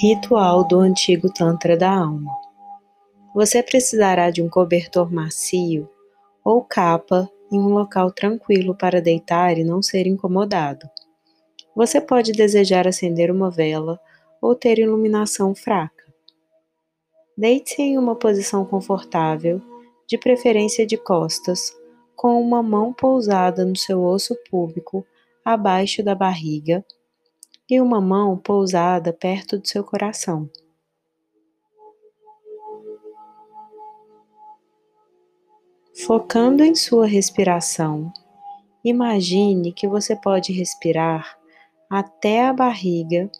Ritual do antigo Tantra da alma. Você precisará de um cobertor macio ou capa em um local tranquilo para deitar e não ser incomodado. Você pode desejar acender uma vela ou ter iluminação fraca. Deite-se em uma posição confortável, de preferência de costas, com uma mão pousada no seu osso púbico abaixo da barriga e uma mão pousada perto do seu coração. Focando em sua respiração, imagine que você pode respirar até a barriga,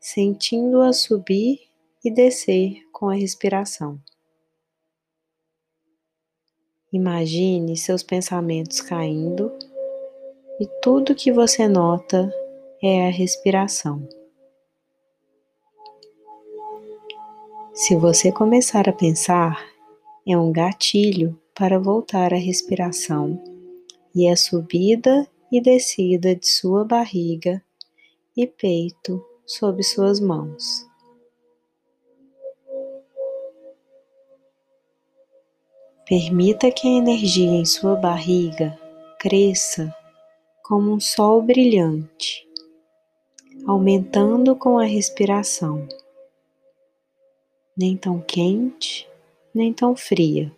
sentindo-a subir e descer com a respiração. Imagine seus pensamentos caindo e tudo que você nota é a respiração. Se você começar a pensar, é um gatilho para voltar à respiração e a subida e descida de sua barriga e peito sob suas mãos. Permita que a energia em sua barriga cresça como um sol brilhante aumentando com a respiração, nem tão quente, nem tão fria,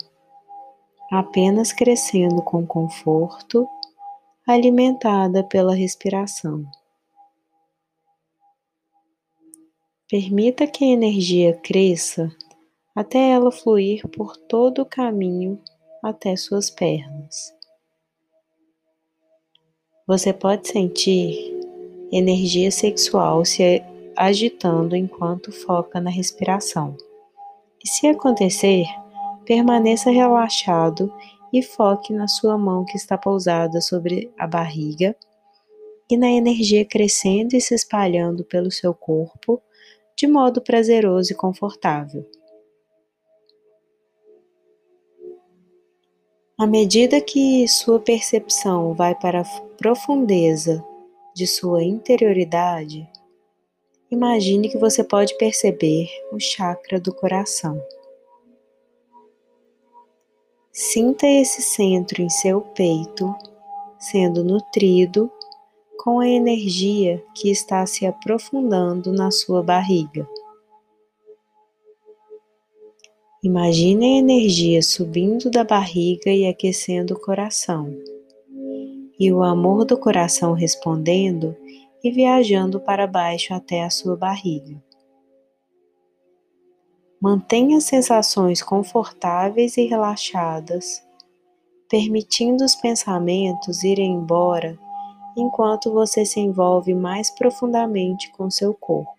apenas crescendo com conforto, alimentada pela respiração. Permita que a energia cresça até ela fluir por todo o caminho até suas pernas. Você pode sentir energia sexual se agitando enquanto foca na respiração. E se acontecer, permaneça relaxado e foque na sua mão que está pousada sobre a barriga e na energia crescendo e se espalhando pelo seu corpo de modo prazeroso e confortável. À medida que sua percepção vai para a profundeza de sua interioridade, imagine que você pode perceber o chakra do coração. Sinta esse centro em seu peito sendo nutrido com a energia que está se aprofundando na sua barriga. Imagine a energia subindo da barriga e aquecendo o coração e o amor do coração respondendo e viajando para baixo até a sua barriga. Mantenha sensações confortáveis e relaxadas, permitindo os pensamentos irem embora enquanto você se envolve mais profundamente com seu corpo.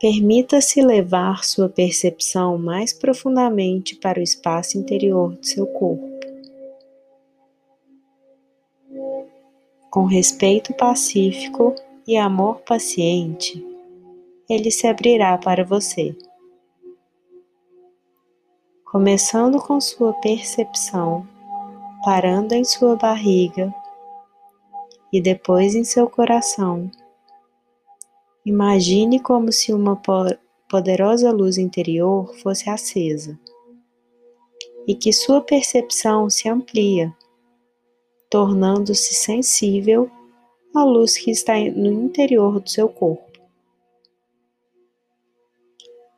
Permita-se levar sua percepção mais profundamente para o espaço interior do seu corpo. Com respeito pacífico e amor paciente, ele se abrirá para você. Começando com sua percepção, parando em sua barriga e depois em seu coração. Imagine como se uma poderosa luz interior fosse acesa e que sua percepção se amplia tornando-se sensível à luz que está no interior do seu corpo.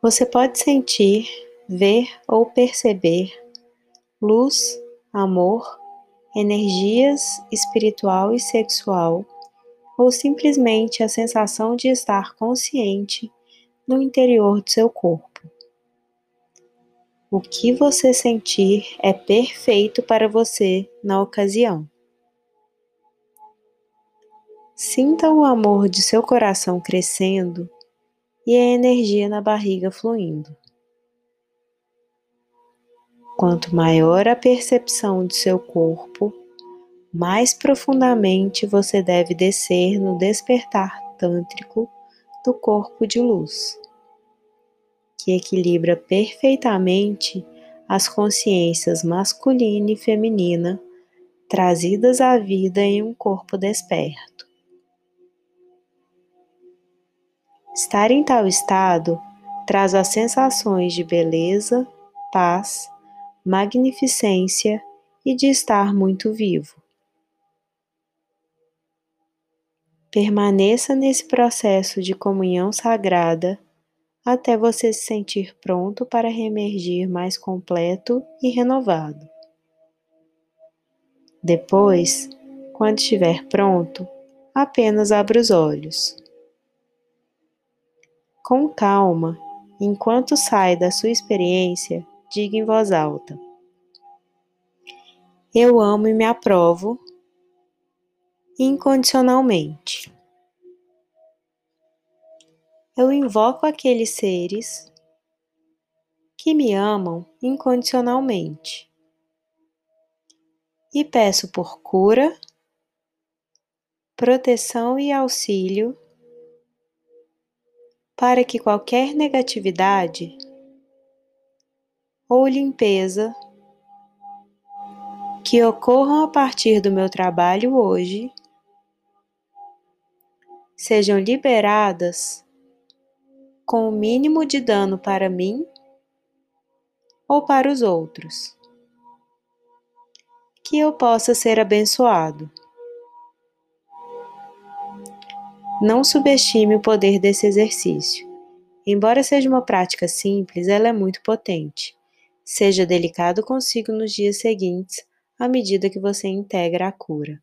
Você pode sentir, ver ou perceber luz, amor, energias espiritual e sexual, ou simplesmente a sensação de estar consciente no interior do seu corpo. O que você sentir é perfeito para você na ocasião. Sinta o amor de seu coração crescendo e a energia na barriga fluindo. Quanto maior a percepção de seu corpo, mais profundamente você deve descer no despertar tântrico do corpo de luz, que equilibra perfeitamente as consciências masculina e feminina trazidas à vida em um corpo desperto. Estar em tal estado traz as sensações de beleza, paz, magnificência e de estar muito vivo. Permaneça nesse processo de comunhão sagrada até você se sentir pronto para reemergir mais completo e renovado. Depois, quando estiver pronto, apenas abra os olhos. Com calma, enquanto sai da sua experiência, diga em voz alta: Eu amo e me aprovo incondicionalmente. Eu invoco aqueles seres que me amam incondicionalmente e peço por cura, proteção e auxílio para que qualquer negatividade ou limpeza que ocorram a partir do meu trabalho hoje sejam liberadas com o mínimo de dano para mim ou para os outros. Que eu possa ser abençoado. Não subestime o poder desse exercício. Embora seja uma prática simples, ela é muito potente. Seja delicado consigo nos dias seguintes, à medida que você integra a cura.